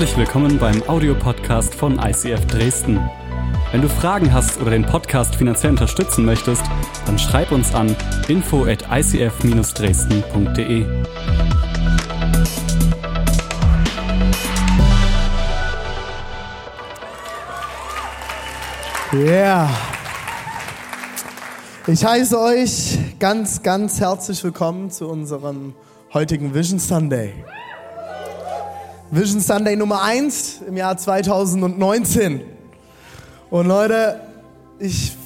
Herzlich willkommen beim Audiopodcast von ICF Dresden. Wenn du Fragen hast oder den Podcast finanziell unterstützen möchtest, dann schreib uns an info at icf-dresden.de. Yeah. Ich heiße euch ganz, ganz herzlich willkommen zu unserem heutigen Vision Sunday. Vision Sunday Nummer 1 im Jahr 2019. Und Leute, ich,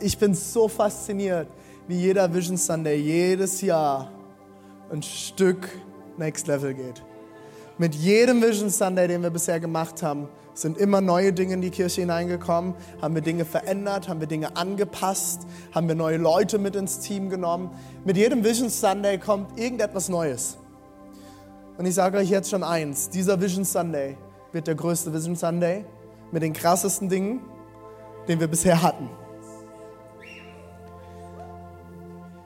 ich bin so fasziniert, wie jeder Vision Sunday jedes Jahr ein Stück Next Level geht. Mit jedem Vision Sunday, den wir bisher gemacht haben, sind immer neue Dinge in die Kirche hineingekommen, haben wir Dinge verändert, haben wir Dinge angepasst, haben wir neue Leute mit ins Team genommen. Mit jedem Vision Sunday kommt irgendetwas Neues. Und ich sage euch jetzt schon eins, dieser Vision Sunday wird der größte Vision Sunday mit den krassesten Dingen, den wir bisher hatten.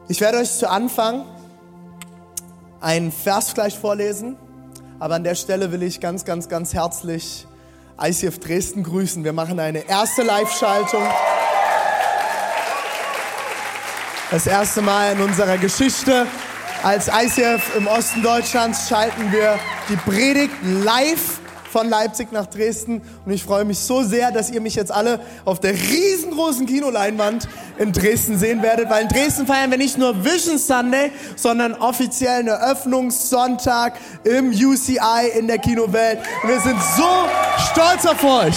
Ich werde euch zu Anfang einen Vers gleich vorlesen, aber an der Stelle will ich ganz, ganz, ganz herzlich ICF Dresden grüßen. Wir machen eine erste Live-Schaltung. Das erste Mal in unserer Geschichte. Als ICF im Osten Deutschlands schalten wir die Predigt live von Leipzig nach Dresden. Und ich freue mich so sehr, dass ihr mich jetzt alle auf der riesengroßen Kinoleinwand in Dresden sehen werdet, weil in Dresden feiern wir nicht nur Vision Sunday, sondern offiziell einen Eröffnungssonntag im UCI in der Kinowelt. Und wir sind so stolz auf euch.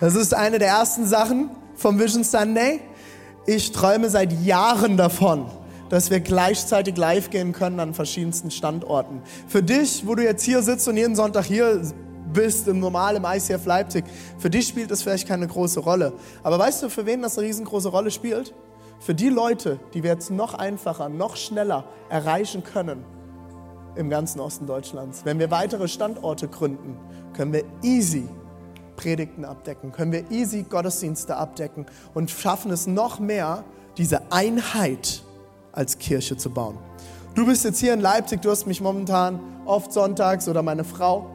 Das ist eine der ersten Sachen vom Vision Sunday. Ich träume seit Jahren davon, dass wir gleichzeitig live gehen können an verschiedensten Standorten. Für dich, wo du jetzt hier sitzt und jeden Sonntag hier bist, im normalen ICF Leipzig, für dich spielt das vielleicht keine große Rolle. Aber weißt du, für wen das eine riesengroße Rolle spielt? Für die Leute, die wir jetzt noch einfacher, noch schneller erreichen können im ganzen Osten Deutschlands. Wenn wir weitere Standorte gründen, können wir easy Predigten abdecken, können wir easy Gottesdienste abdecken und schaffen es noch mehr, diese Einheit als Kirche zu bauen. Du bist jetzt hier in Leipzig, du hast mich momentan oft sonntags oder meine Frau.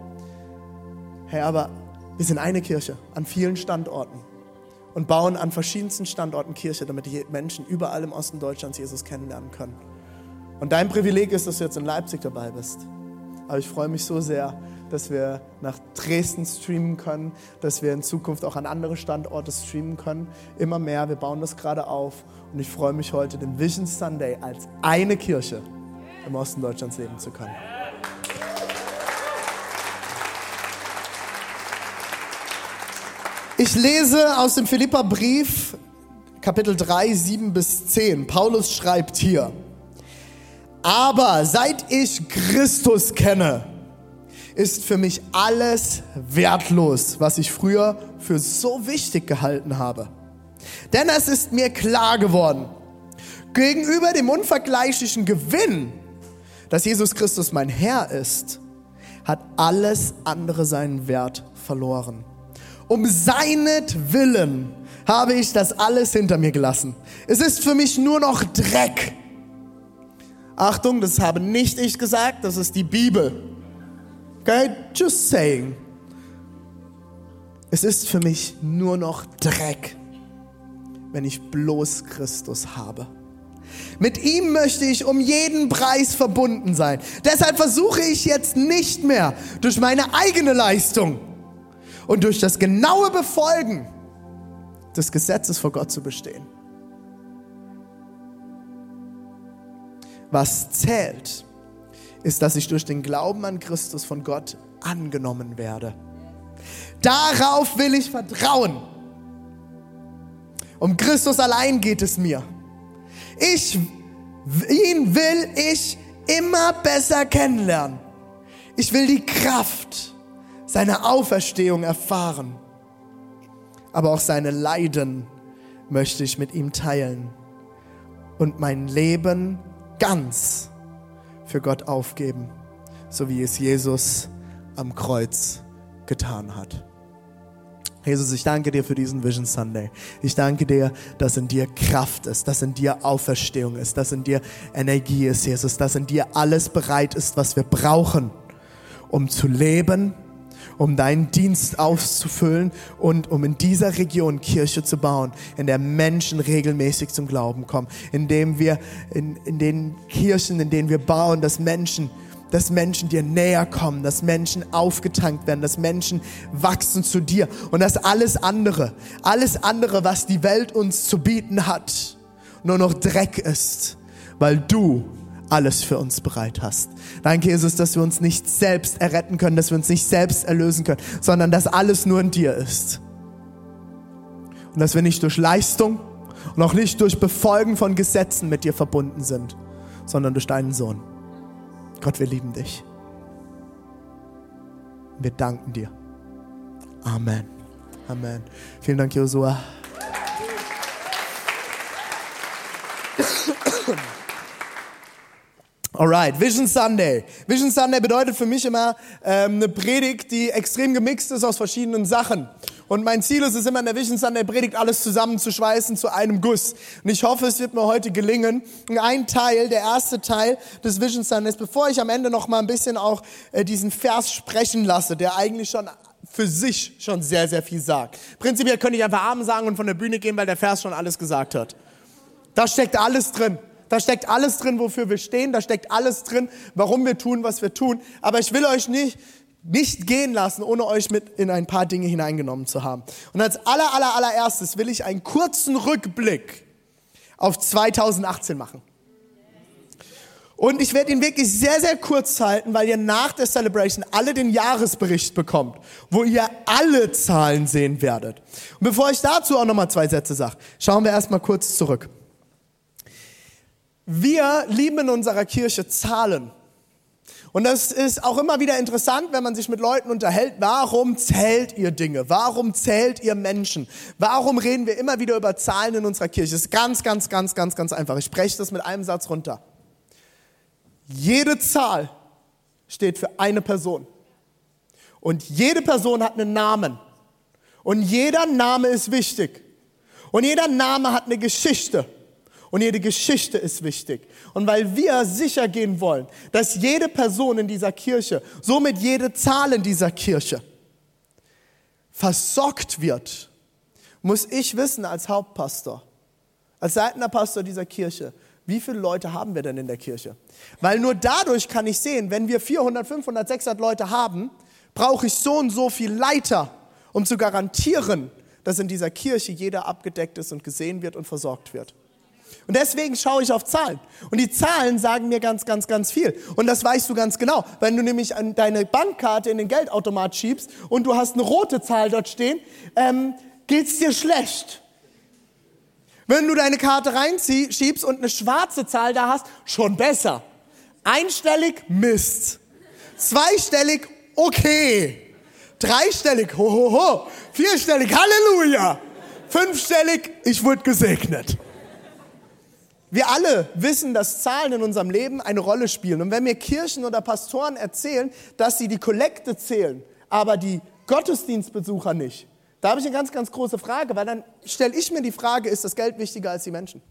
Hey, aber wir sind eine Kirche an vielen Standorten und bauen an verschiedensten Standorten Kirche, damit die Menschen überall im Osten Deutschlands Jesus kennenlernen können. Und dein Privileg ist, dass du jetzt in Leipzig dabei bist. Aber ich freue mich so sehr, dass wir nach Dresden streamen können, dass wir in Zukunft auch an andere Standorte streamen können. Immer mehr, wir bauen das gerade auf und ich freue mich heute, den Vision Sunday als eine Kirche im Osten Deutschlands leben zu können. Ich lese aus dem Philipperbrief, Kapitel 3, 7 bis 10. Paulus schreibt hier, aber seit ich Christus kenne, ist für mich alles wertlos, was ich früher für so wichtig gehalten habe. Denn es ist mir klar geworden, gegenüber dem unvergleichlichen Gewinn, dass Jesus Christus mein Herr ist, hat alles andere seinen Wert verloren. Um seinetwillen habe ich das alles hinter mir gelassen. Es ist für mich nur noch Dreck. Achtung, das habe nicht ich gesagt, das ist die Bibel. Okay, just saying. Es ist für mich nur noch Dreck, wenn ich bloß Christus habe. Mit ihm möchte ich um jeden Preis verbunden sein. Deshalb versuche ich jetzt nicht mehr durch meine eigene Leistung und durch das genaue Befolgen des Gesetzes vor Gott zu bestehen. Was zählt, ist, dass ich durch den Glauben an Christus von Gott angenommen werde. Darauf will ich vertrauen. Um Christus allein geht es mir. Ich, ihn will ich immer besser kennenlernen. Ich will die Kraft seiner Auferstehung erfahren. Aber auch seine Leiden möchte ich mit ihm teilen und mein Leben ganz für Gott aufgeben, so wie es Jesus am Kreuz getan hat. Jesus, ich danke dir für diesen Vision Sunday. Ich danke dir, dass in dir Kraft ist, dass in dir Auferstehung ist, dass in dir Energie ist, Jesus, dass in dir alles bereit ist, was wir brauchen, um zu leben, um deinen Dienst auszufüllen und um in dieser Region Kirche zu bauen, in der Menschen regelmäßig zum Glauben kommen, indem wir in, in den Kirchen, in denen wir bauen, dass Menschen dass Menschen dir näher kommen, dass Menschen aufgetankt werden, dass Menschen wachsen zu dir und dass alles andere, alles andere, was die Welt uns zu bieten hat, nur noch Dreck ist, weil du alles für uns bereit hast. Danke, Jesus, dass wir uns nicht selbst erretten können, dass wir uns nicht selbst erlösen können, sondern dass alles nur in dir ist. Und dass wir nicht durch Leistung und auch nicht durch Befolgen von Gesetzen mit dir verbunden sind, sondern durch deinen Sohn. Gott, wir lieben dich. Wir danken dir. Amen. Amen. Vielen Dank, Josua. Alright, Vision Sunday. Vision Sunday bedeutet für mich immer ähm, eine Predigt, die extrem gemixt ist aus verschiedenen Sachen. Und mein Ziel ist es immer in der Vision Sunday Predigt alles zusammenzuschweißen zu einem Guss. Und ich hoffe, es wird mir heute gelingen. ein Teil, der erste Teil des Vision Sundays, bevor ich am Ende noch mal ein bisschen auch äh, diesen Vers sprechen lasse, der eigentlich schon für sich schon sehr, sehr viel sagt. Prinzipiell könnte ich einfach Amen sagen und von der Bühne gehen, weil der Vers schon alles gesagt hat. Da steckt alles drin. Da steckt alles drin, wofür wir stehen. Da steckt alles drin, warum wir tun, was wir tun. Aber ich will euch nicht nicht gehen lassen, ohne euch mit in ein paar Dinge hineingenommen zu haben. Und als aller, aller, allererstes will ich einen kurzen Rückblick auf 2018 machen. Und ich werde ihn wirklich sehr, sehr kurz halten, weil ihr nach der Celebration alle den Jahresbericht bekommt, wo ihr alle Zahlen sehen werdet. Und bevor ich dazu auch nochmal zwei Sätze sage, schauen wir erstmal kurz zurück. Wir lieben in unserer Kirche Zahlen. Und das ist auch immer wieder interessant, wenn man sich mit Leuten unterhält. Warum zählt ihr Dinge? Warum zählt ihr Menschen? Warum reden wir immer wieder über Zahlen in unserer Kirche? Das ist ganz, ganz, ganz, ganz, ganz einfach. Ich spreche das mit einem Satz runter. Jede Zahl steht für eine Person. Und jede Person hat einen Namen. Und jeder Name ist wichtig. Und jeder Name hat eine Geschichte. Und jede Geschichte ist wichtig. Und weil wir sicher gehen wollen, dass jede Person in dieser Kirche, somit jede Zahl in dieser Kirche, versorgt wird, muss ich wissen als Hauptpastor, als leitender Pastor dieser Kirche, wie viele Leute haben wir denn in der Kirche? Weil nur dadurch kann ich sehen, wenn wir 400, 500, 600 Leute haben, brauche ich so und so viel Leiter, um zu garantieren, dass in dieser Kirche jeder abgedeckt ist und gesehen wird und versorgt wird. Und deswegen schaue ich auf Zahlen. Und die Zahlen sagen mir ganz, ganz, ganz viel. Und das weißt du ganz genau. Wenn du nämlich deine Bankkarte in den Geldautomat schiebst und du hast eine rote Zahl dort stehen, ähm, geht's dir schlecht. Wenn du deine Karte reinschiebst und eine schwarze Zahl da hast, schon besser. Einstellig, Mist. Zweistellig, okay. Dreistellig, hohoho. Ho, ho. Vierstellig, Halleluja. Fünfstellig, ich wurde gesegnet. Wir alle wissen, dass Zahlen in unserem Leben eine Rolle spielen. Und wenn mir Kirchen oder Pastoren erzählen, dass sie die Kollekte zählen, aber die Gottesdienstbesucher nicht, da habe ich eine ganz, ganz große Frage, weil dann stelle ich mir die Frage, ist das Geld wichtiger als die Menschen?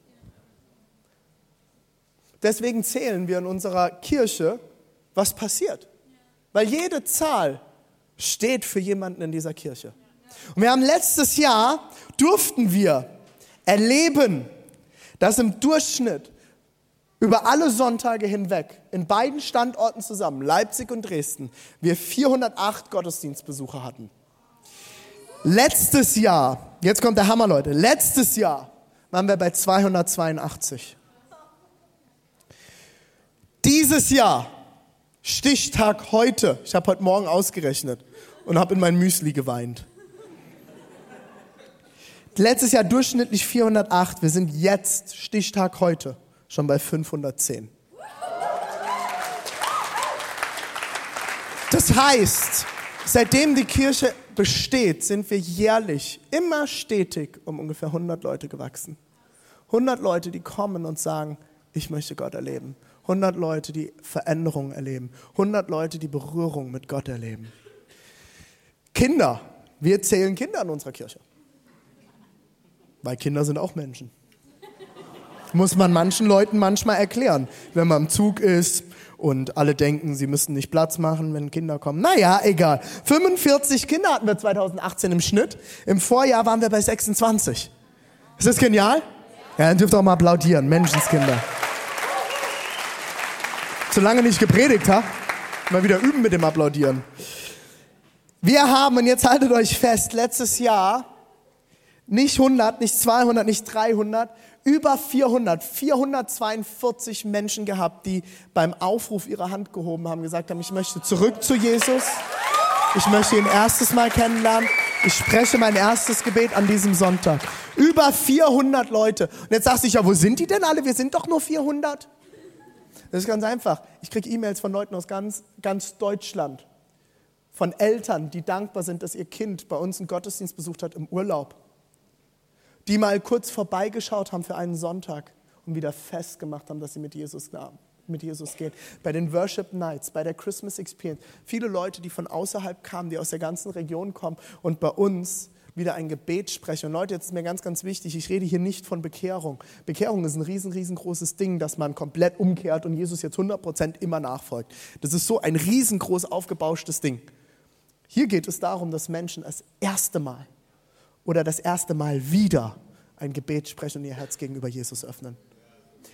Deswegen zählen wir in unserer Kirche, was passiert. Weil jede Zahl steht für jemanden in dieser Kirche. Und wir haben letztes Jahr, durften wir erleben, dass im Durchschnitt über alle Sonntage hinweg in beiden Standorten zusammen, Leipzig und Dresden, wir 408 Gottesdienstbesucher hatten. Letztes Jahr, jetzt kommt der Hammer, Leute, letztes Jahr waren wir bei 282. Dieses Jahr, Stichtag heute, ich habe heute Morgen ausgerechnet und habe in mein Müsli geweint. Letztes Jahr durchschnittlich 408. Wir sind jetzt, Stichtag heute, schon bei 510. Das heißt, seitdem die Kirche besteht, sind wir jährlich immer stetig um ungefähr 100 Leute gewachsen. 100 Leute, die kommen und sagen, ich möchte Gott erleben. 100 Leute, die Veränderungen erleben. 100 Leute, die Berührung mit Gott erleben. Kinder, Wir zählen Kinder in unserer Kirche. Weil Kinder sind auch Menschen. Muss man manchen Leuten manchmal erklären, wenn man im Zug ist und alle denken, sie müssten nicht Platz machen, wenn Kinder kommen. Naja, egal. 45 Kinder hatten wir 2018 im Schnitt. Im Vorjahr waren wir bei 26. Ist das genial? Ja, dann dürft ihr auch mal applaudieren. Menschenskinder. Solange nicht gepredigt habe, mal wieder üben mit dem Applaudieren. Wir haben, und jetzt haltet euch fest, letztes Jahr nicht 100, nicht 200, nicht 300, über 400, 442 Menschen gehabt, die beim Aufruf ihre Hand gehoben haben, gesagt haben, ich möchte zurück zu Jesus. Ich möchte ihn erstes Mal kennenlernen. Ich spreche mein erstes Gebet an diesem Sonntag. Über 400 Leute. Und jetzt sagst du ja, wo sind die denn alle? Wir sind doch nur 400. Das ist ganz einfach. Ich kriege E-Mails von Leuten aus ganz, ganz Deutschland. Von Eltern, die dankbar sind, dass ihr Kind bei uns einen Gottesdienst besucht hat im Urlaub die mal kurz vorbeigeschaut haben für einen Sonntag und wieder festgemacht haben, dass sie mit Jesus, mit Jesus gehen. Bei den Worship Nights, bei der Christmas Experience. Viele Leute, die von außerhalb kamen, die aus der ganzen Region kommen und bei uns wieder ein Gebet sprechen. Und Leute, jetzt ist mir ganz, ganz wichtig, ich rede hier nicht von Bekehrung. Bekehrung ist ein riesen, riesengroßes Ding, dass man komplett umkehrt und Jesus jetzt 100% immer nachfolgt. Das ist so ein riesengroß aufgebauschtes Ding. Hier geht es darum, dass Menschen das erste Mal oder das erste Mal wieder ein Gebet sprechen und ihr Herz gegenüber Jesus öffnen.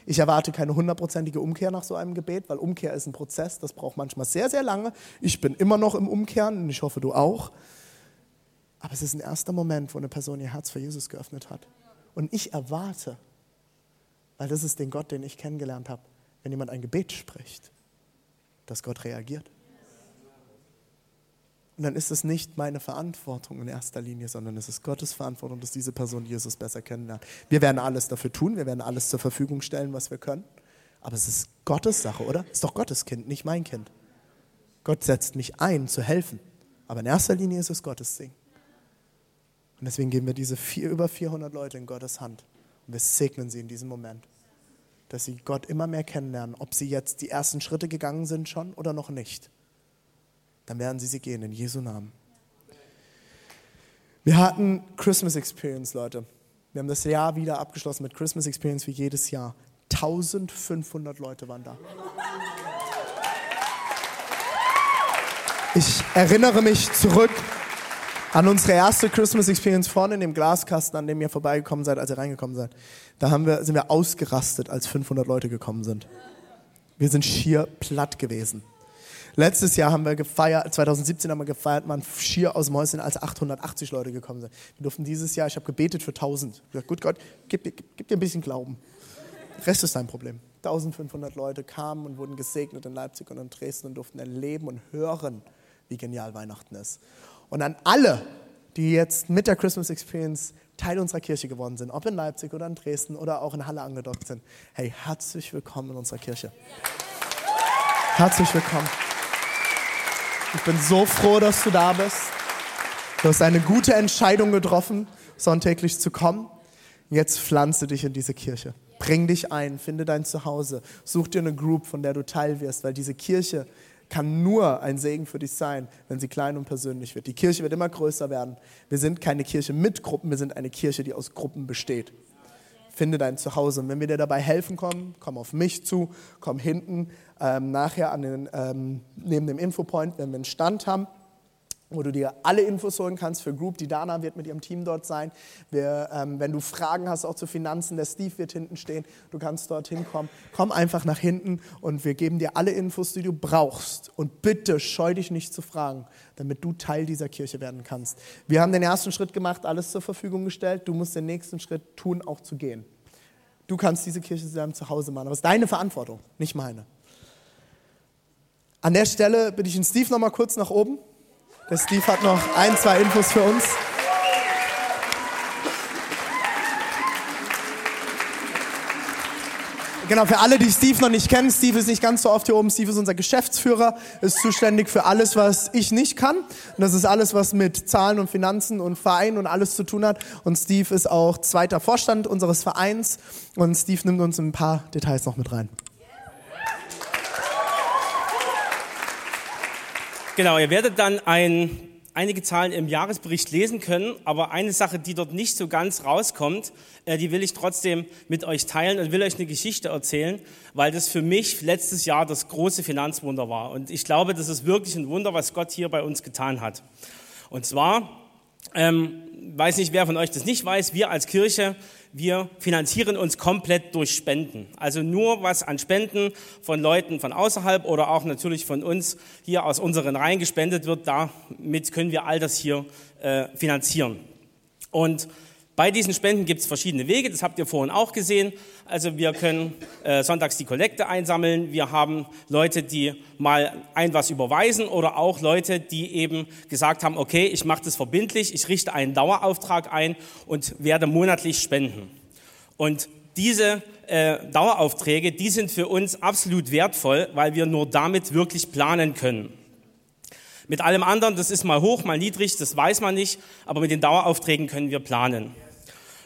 Ich erwarte keine hundertprozentige Umkehr nach so einem Gebet, weil Umkehr ist ein Prozess, das braucht manchmal sehr, sehr lange. Ich bin immer noch im Umkehren und ich hoffe, du auch. Aber es ist ein erster Moment, wo eine Person ihr Herz für Jesus geöffnet hat. Und ich erwarte, weil das ist den Gott, den ich kennengelernt habe, wenn jemand ein Gebet spricht, dass Gott reagiert. Und dann ist es nicht meine Verantwortung in erster Linie, sondern es ist Gottes Verantwortung, dass diese Person Jesus besser kennenlernt. Wir werden alles dafür tun, wir werden alles zur Verfügung stellen, was wir können. Aber es ist Gottes Sache, oder? Es ist doch Gottes Kind, nicht mein Kind. Gott setzt mich ein, zu helfen. Aber in erster Linie ist es Gottes Ding. Und deswegen geben wir diese vier, über 400 Leute in Gottes Hand. Und wir segnen sie in diesem Moment. Dass sie Gott immer mehr kennenlernen, ob sie jetzt die ersten Schritte gegangen sind schon oder noch nicht dann werden sie sie gehen in Jesu Namen. Wir hatten Christmas Experience, Leute. Wir haben das Jahr wieder abgeschlossen mit Christmas Experience wie jedes Jahr. 1500 Leute waren da. Ich erinnere mich zurück an unsere erste Christmas Experience vorne in dem Glaskasten, an dem ihr vorbeigekommen seid, als ihr reingekommen seid. Da haben wir, sind wir ausgerastet, als 500 Leute gekommen sind. Wir sind schier platt gewesen. Letztes Jahr haben wir gefeiert, 2017 haben wir gefeiert, man schier aus Mäuschen, als 880 Leute gekommen sind. Wir durften dieses Jahr, ich habe gebetet für 1000. Ich gesagt, gut Gott, gib, gib, gib dir ein bisschen Glauben. Der Rest ist dein Problem. 1500 Leute kamen und wurden gesegnet in Leipzig und in Dresden und durften erleben und hören, wie genial Weihnachten ist. Und an alle, die jetzt mit der Christmas Experience Teil unserer Kirche geworden sind, ob in Leipzig oder in Dresden oder auch in Halle angedockt sind, hey, herzlich willkommen in unserer Kirche. Herzlich willkommen. Ich bin so froh, dass du da bist. Du hast eine gute Entscheidung getroffen, sonntäglich zu kommen. Jetzt pflanze dich in diese Kirche. Bring dich ein, finde dein Zuhause. Such dir eine Group, von der du Teil wirst, weil diese Kirche kann nur ein Segen für dich sein, wenn sie klein und persönlich wird. Die Kirche wird immer größer werden. Wir sind keine Kirche mit Gruppen, wir sind eine Kirche, die aus Gruppen besteht finde dein Zuhause. Und wenn wir dir dabei helfen können, komm auf mich zu, komm hinten ähm, nachher an den, ähm, neben dem Infopoint, wenn wir einen Stand haben wo du dir alle Infos holen kannst für Group. Die Dana wird mit ihrem Team dort sein. Wir, ähm, wenn du Fragen hast, auch zu Finanzen, der Steve wird hinten stehen. Du kannst dort hinkommen. Komm einfach nach hinten und wir geben dir alle Infos, die du brauchst. Und bitte scheu dich nicht zu fragen, damit du Teil dieser Kirche werden kannst. Wir haben den ersten Schritt gemacht, alles zur Verfügung gestellt. Du musst den nächsten Schritt tun, auch zu gehen. Du kannst diese Kirche zu deinem Zuhause machen. Aber es ist deine Verantwortung, nicht meine. An der Stelle bitte ich den Steve noch mal kurz nach oben. Der Steve hat noch ein, zwei Infos für uns. Genau, für alle, die Steve noch nicht kennen, Steve ist nicht ganz so oft hier oben. Steve ist unser Geschäftsführer, ist zuständig für alles, was ich nicht kann. Und das ist alles, was mit Zahlen und Finanzen und Verein und alles zu tun hat. Und Steve ist auch zweiter Vorstand unseres Vereins. Und Steve nimmt uns ein paar Details noch mit rein. Genau, ihr werdet dann ein einige Zahlen im Jahresbericht lesen können, aber eine Sache, die dort nicht so ganz rauskommt, äh, die will ich trotzdem mit euch teilen und will euch eine Geschichte erzählen, weil das für mich letztes Jahr das große Finanzwunder war. Und ich glaube, das ist wirklich ein Wunder, was Gott hier bei uns getan hat. Und zwar, ähm, weiß nicht, wer von euch das nicht weiß, wir als Kirche wir finanzieren uns komplett durch Spenden. Also nur was an Spenden von Leuten von außerhalb oder auch natürlich von uns hier aus unseren Reihen gespendet wird, damit können wir all das hier äh, finanzieren. Und bei diesen Spenden gibt es verschiedene Wege, das habt ihr vorhin auch gesehen. Also wir können äh, sonntags die Kollekte einsammeln, wir haben Leute, die mal ein was überweisen oder auch Leute, die eben gesagt haben, okay, ich mache das verbindlich, ich richte einen Dauerauftrag ein und werde monatlich spenden. Und diese äh, Daueraufträge, die sind für uns absolut wertvoll, weil wir nur damit wirklich planen können. Mit allem anderen, das ist mal hoch, mal niedrig, das weiß man nicht, aber mit den Daueraufträgen können wir planen.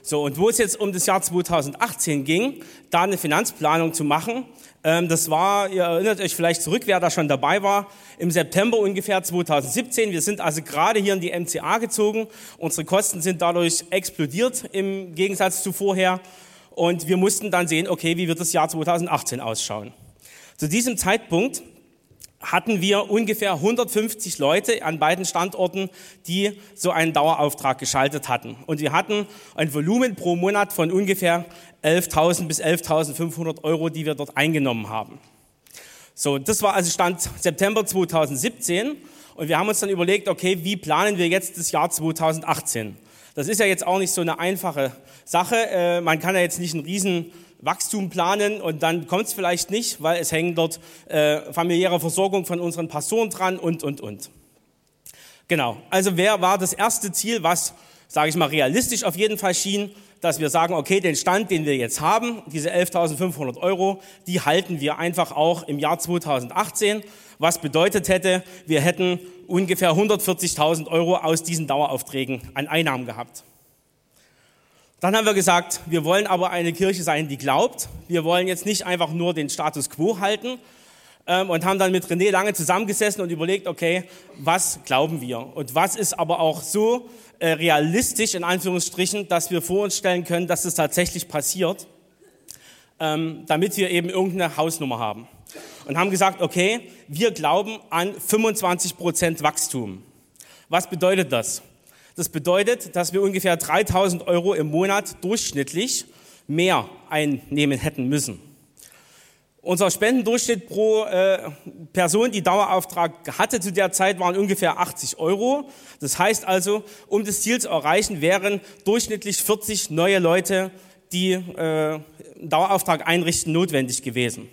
So, und wo es jetzt um das Jahr 2018 ging, da eine Finanzplanung zu machen, ähm, das war, ihr erinnert euch vielleicht zurück, wer da schon dabei war, im September ungefähr 2017. Wir sind also gerade hier in die MCA gezogen. Unsere Kosten sind dadurch explodiert im Gegensatz zu vorher. Und wir mussten dann sehen, okay, wie wird das Jahr 2018 ausschauen. Zu diesem Zeitpunkt hatten wir ungefähr 150 Leute an beiden Standorten, die so einen Dauerauftrag geschaltet hatten. Und wir hatten ein Volumen pro Monat von ungefähr 11.000 bis 11.500 Euro, die wir dort eingenommen haben. So, das war also Stand September 2017. Und wir haben uns dann überlegt, okay, wie planen wir jetzt das Jahr 2018? Das ist ja jetzt auch nicht so eine einfache Sache. Äh, man kann ja jetzt nicht einen riesen Wachstum planen und dann kommt es vielleicht nicht, weil es hängen dort äh, familiäre Versorgung von unseren Pastoren dran und, und, und. Genau, also wer war das erste Ziel, was, sage ich mal, realistisch auf jeden Fall schien, dass wir sagen, okay, den Stand, den wir jetzt haben, diese 11.500 Euro, die halten wir einfach auch im Jahr 2018, was bedeutet hätte, wir hätten ungefähr 140.000 Euro aus diesen Daueraufträgen an Einnahmen gehabt. Dann haben wir gesagt, wir wollen aber eine Kirche sein, die glaubt. Wir wollen jetzt nicht einfach nur den Status quo halten ähm, und haben dann mit René lange zusammengesessen und überlegt, okay, was glauben wir? Und was ist aber auch so äh, realistisch, in Anführungsstrichen, dass wir vor uns stellen können, dass es tatsächlich passiert, ähm, damit wir eben irgendeine Hausnummer haben. Und haben gesagt, okay, wir glauben an 25 Prozent Wachstum. Was bedeutet das? Das bedeutet, dass wir ungefähr 3000 Euro im Monat durchschnittlich mehr einnehmen hätten müssen. Unser Spendendurchschnitt pro äh, Person, die Dauerauftrag hatte zu der Zeit, waren ungefähr 80 Euro. Das heißt also, um das Ziel zu erreichen, wären durchschnittlich 40 neue Leute, die äh, Dauerauftrag einrichten, notwendig gewesen.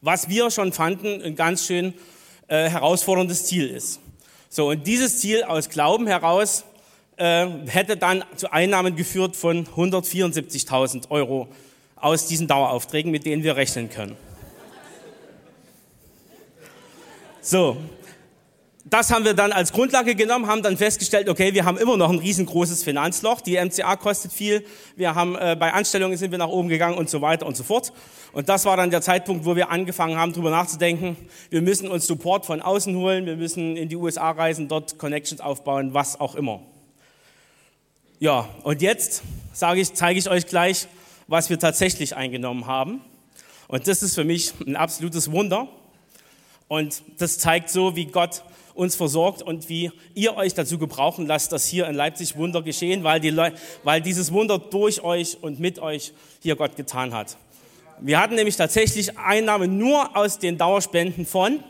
Was wir schon fanden, ein ganz schön äh, herausforderndes Ziel ist. So, und dieses Ziel aus Glauben heraus äh, hätte dann zu Einnahmen geführt von 174.000 Euro aus diesen Daueraufträgen, mit denen wir rechnen können. So, das haben wir dann als Grundlage genommen, haben dann festgestellt, okay, wir haben immer noch ein riesengroßes Finanzloch, die MCA kostet viel, wir haben äh, bei Anstellungen sind wir nach oben gegangen und so weiter und so fort. Und das war dann der Zeitpunkt, wo wir angefangen haben, darüber nachzudenken, wir müssen uns Support von außen holen, wir müssen in die USA reisen, dort Connections aufbauen, was auch immer. Ja, und jetzt sage ich, zeige ich euch gleich, was wir tatsächlich eingenommen haben. Und das ist für mich ein absolutes Wunder. Und das zeigt so, wie Gott uns versorgt und wie ihr euch dazu gebrauchen lasst, dass hier in Leipzig Wunder geschehen, weil, die weil dieses Wunder durch euch und mit euch hier Gott getan hat. Wir hatten nämlich tatsächlich Einnahmen nur aus den Dauerspenden von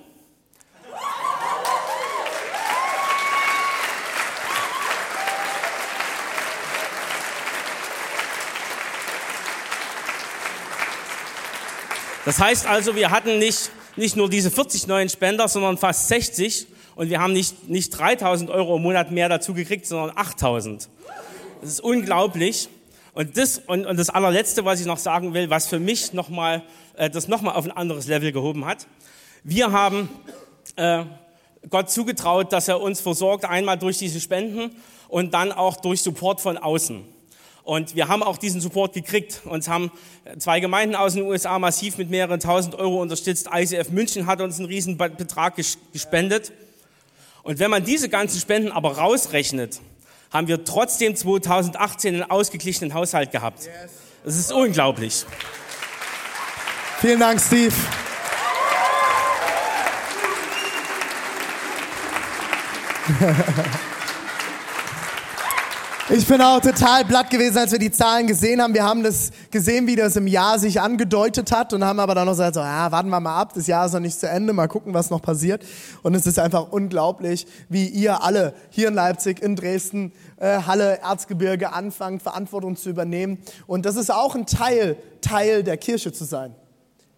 Das heißt also, wir hatten nicht, nicht nur diese 40 neuen Spender, sondern fast 60 und wir haben nicht, nicht 3000 Euro im Monat mehr dazu gekriegt, sondern 8000. Das ist unglaublich. Und das, und, und das allerletzte, was ich noch sagen will, was für mich nochmal, äh, das nochmal auf ein anderes Level gehoben hat. Wir haben äh, Gott zugetraut, dass er uns versorgt, einmal durch diese Spenden und dann auch durch Support von außen. Und wir haben auch diesen Support gekriegt. Uns haben zwei Gemeinden aus den USA massiv mit mehreren tausend Euro unterstützt. ICF München hat uns einen riesen Betrag gespendet. Und wenn man diese ganzen Spenden aber rausrechnet, haben wir trotzdem 2018 einen ausgeglichenen Haushalt gehabt. Das ist unglaublich. Vielen Dank, Steve. Ich bin auch total blatt gewesen, als wir die Zahlen gesehen haben. Wir haben das gesehen, wie das im Jahr sich angedeutet hat und haben aber dann noch gesagt, so, ja, warten wir mal ab, das Jahr ist noch nicht zu Ende, mal gucken, was noch passiert. Und es ist einfach unglaublich, wie ihr alle hier in Leipzig, in Dresden, äh, Halle, Erzgebirge anfangt, Verantwortung zu übernehmen. Und das ist auch ein Teil, Teil der Kirche zu sein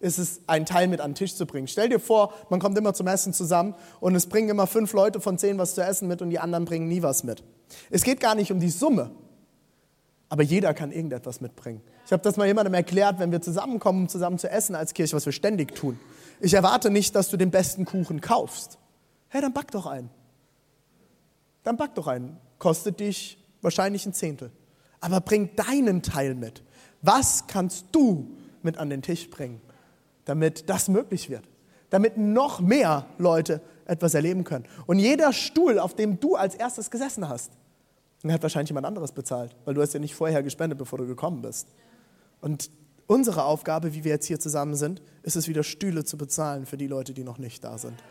ist es, einen Teil mit an den Tisch zu bringen. Stell dir vor, man kommt immer zum Essen zusammen und es bringen immer fünf Leute von zehn was zu essen mit und die anderen bringen nie was mit. Es geht gar nicht um die Summe, aber jeder kann irgendetwas mitbringen. Ich habe das mal jemandem erklärt, wenn wir zusammenkommen, um zusammen zu essen als Kirche, was wir ständig tun. Ich erwarte nicht, dass du den besten Kuchen kaufst. Hey, dann back doch einen. Dann back doch einen. Kostet dich wahrscheinlich ein Zehntel. Aber bring deinen Teil mit. Was kannst du mit an den Tisch bringen? Damit das möglich wird, damit noch mehr Leute etwas erleben können. Und jeder Stuhl, auf dem du als erstes gesessen hast, den hat wahrscheinlich jemand anderes bezahlt, weil du hast ja nicht vorher gespendet, bevor du gekommen bist. Und unsere Aufgabe, wie wir jetzt hier zusammen sind, ist es wieder Stühle zu bezahlen für die Leute, die noch nicht da sind.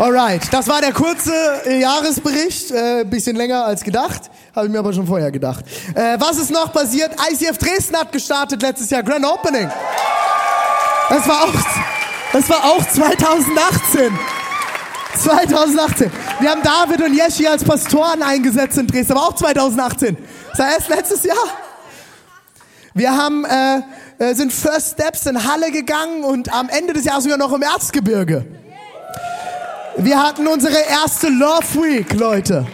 Alright, das war der kurze äh, Jahresbericht, äh, bisschen länger als gedacht, habe ich mir aber schon vorher gedacht. Äh, was ist noch passiert? ICF Dresden hat gestartet letztes Jahr, Grand Opening. Das war auch, das war auch 2018. 2018. Wir haben David und Yeshi als Pastoren eingesetzt in Dresden, aber auch 2018. Das war erst letztes Jahr. Wir haben, äh, äh, sind First Steps in Halle gegangen und am Ende des Jahres sogar noch im Erzgebirge. Wir hatten unsere erste Love Week, Leute.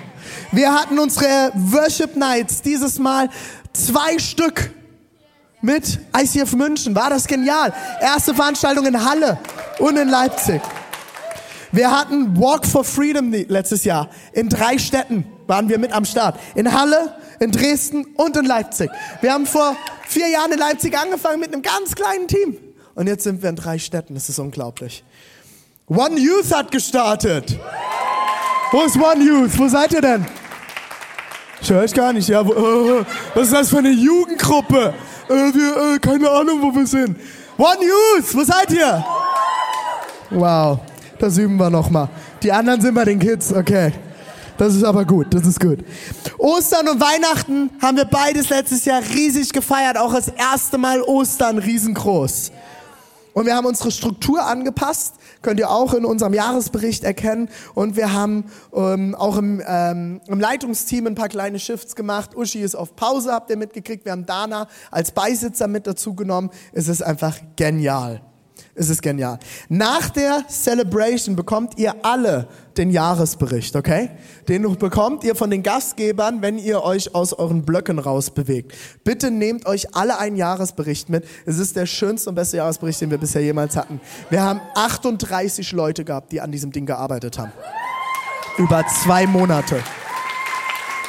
Wir hatten unsere Worship Nights dieses Mal zwei Stück mit ICF München. War das genial? Erste Veranstaltung in Halle und in Leipzig. Wir hatten Walk for Freedom letztes Jahr. In drei Städten waren wir mit am Start. In Halle, in Dresden und in Leipzig. Wir haben vor vier Jahren in Leipzig angefangen mit einem ganz kleinen Team. Und jetzt sind wir in drei Städten. Das ist unglaublich. One Youth hat gestartet. Wo ist One Youth? Wo seid ihr denn? Ich höre euch gar nicht. Ja, wo, äh, was ist das für eine Jugendgruppe? Äh, wir, äh, keine Ahnung, wo wir sind. One Youth, wo seid ihr? Wow, das üben wir nochmal. Die anderen sind bei den Kids, okay. Das ist aber gut, das ist gut. Ostern und Weihnachten haben wir beides letztes Jahr riesig gefeiert. Auch das erste Mal Ostern riesengroß. Und wir haben unsere Struktur angepasst, könnt ihr auch in unserem Jahresbericht erkennen. Und wir haben ähm, auch im, ähm, im Leitungsteam ein paar kleine Shifts gemacht. Uschi ist auf Pause, habt ihr mitgekriegt. Wir haben Dana als Beisitzer mit dazu genommen. Es ist einfach genial. Es ist genial. Nach der Celebration bekommt ihr alle den Jahresbericht, okay? Den bekommt ihr von den Gastgebern, wenn ihr euch aus euren Blöcken rausbewegt. Bitte nehmt euch alle einen Jahresbericht mit. Es ist der schönste und beste Jahresbericht, den wir bisher jemals hatten. Wir haben 38 Leute gehabt, die an diesem Ding gearbeitet haben. Über zwei Monate.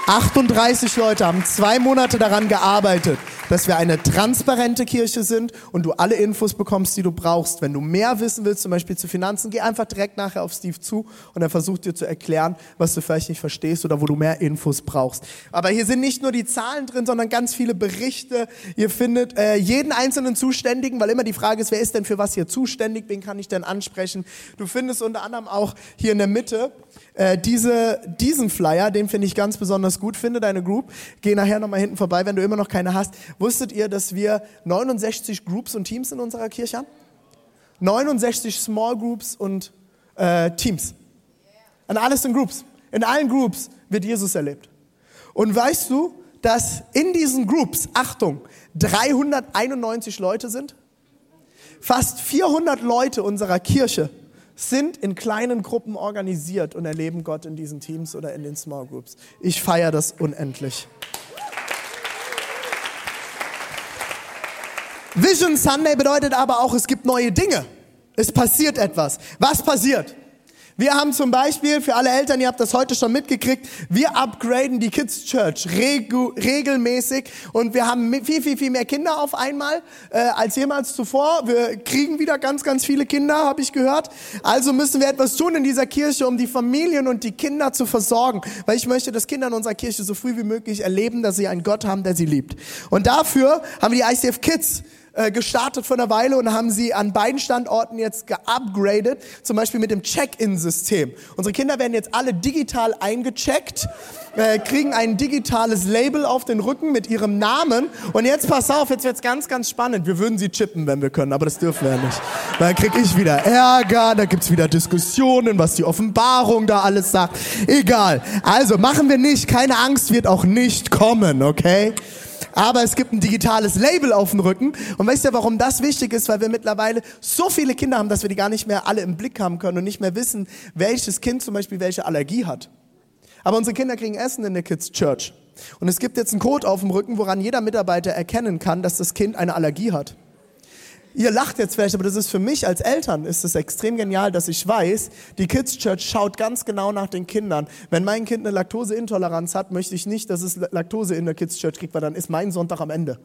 38 Leute haben zwei Monate daran gearbeitet, dass wir eine transparente Kirche sind und du alle Infos bekommst, die du brauchst. Wenn du mehr wissen willst, zum Beispiel zu Finanzen, geh einfach direkt nachher auf Steve zu und er versucht dir zu erklären, was du vielleicht nicht verstehst oder wo du mehr Infos brauchst. Aber hier sind nicht nur die Zahlen drin, sondern ganz viele Berichte. Ihr findet äh, jeden einzelnen Zuständigen, weil immer die Frage ist, wer ist denn für was hier zuständig, wen kann ich denn ansprechen. Du findest unter anderem auch hier in der Mitte äh, diese, diesen Flyer, den finde ich ganz besonders gut. Finde deine Group. Geh nachher nochmal hinten vorbei, wenn du immer noch keine hast. Wusstet ihr, dass wir 69 Groups und Teams in unserer Kirche haben? 69 Small Groups und äh, Teams. Und alles in Groups. In allen Groups wird Jesus erlebt. Und weißt du, dass in diesen Groups, Achtung, 391 Leute sind? Fast 400 Leute unserer Kirche sind in kleinen Gruppen organisiert und erleben Gott in diesen Teams oder in den Small Groups. Ich feiere das unendlich. Vision Sunday bedeutet aber auch, es gibt neue Dinge. Es passiert etwas. Was passiert? Wir haben zum Beispiel, für alle Eltern, ihr habt das heute schon mitgekriegt, wir upgraden die Kids Church regu regelmäßig und wir haben viel, viel, viel mehr Kinder auf einmal äh, als jemals zuvor. Wir kriegen wieder ganz, ganz viele Kinder, habe ich gehört. Also müssen wir etwas tun in dieser Kirche, um die Familien und die Kinder zu versorgen, weil ich möchte, dass Kinder in unserer Kirche so früh wie möglich erleben, dass sie einen Gott haben, der sie liebt. Und dafür haben wir die ICF Kids äh, gestartet vor einer Weile und haben sie an beiden Standorten jetzt geupgradet, zum Beispiel mit dem Check-in-System. Unsere Kinder werden jetzt alle digital eingecheckt, äh, kriegen ein digitales Label auf den Rücken mit ihrem Namen. Und jetzt pass auf, jetzt wird's ganz, ganz spannend. Wir würden sie chippen, wenn wir können, aber das dürfen wir ja nicht. Dann krieg ich wieder Ärger, da gibt's wieder Diskussionen, was die Offenbarung da alles sagt. Egal. Also machen wir nicht. Keine Angst wird auch nicht kommen, okay? Aber es gibt ein digitales Label auf dem Rücken. Und weißt du, warum das wichtig ist? Weil wir mittlerweile so viele Kinder haben, dass wir die gar nicht mehr alle im Blick haben können und nicht mehr wissen, welches Kind zum Beispiel welche Allergie hat. Aber unsere Kinder kriegen Essen in der Kids Church. Und es gibt jetzt einen Code auf dem Rücken, woran jeder Mitarbeiter erkennen kann, dass das Kind eine Allergie hat. Ihr lacht jetzt vielleicht, aber das ist für mich als Eltern ist es extrem genial, dass ich weiß, die Kids Church schaut ganz genau nach den Kindern. Wenn mein Kind eine Laktoseintoleranz hat, möchte ich nicht, dass es Laktose in der Kids Church kriegt, weil dann ist mein Sonntag am Ende.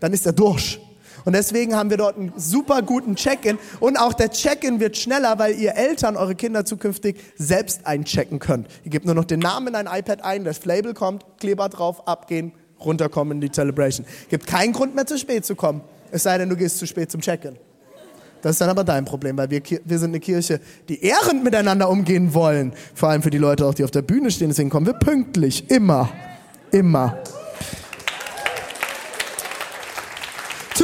Dann ist er durch. Und deswegen haben wir dort einen super guten Check-in. Und auch der Check-in wird schneller, weil ihr Eltern eure Kinder zukünftig selbst einchecken könnt. Ihr gebt nur noch den Namen in ein iPad ein, das Label kommt, Kleber drauf, abgehen, runterkommen in die Celebration. Gibt keinen Grund mehr zu spät zu kommen. Es sei denn, du gehst zu spät zum Checken. Das ist dann aber dein Problem, weil wir, wir sind eine Kirche, die ehrend miteinander umgehen wollen. Vor allem für die Leute auch, die auf der Bühne stehen. Deswegen kommen wir pünktlich. Immer. Immer.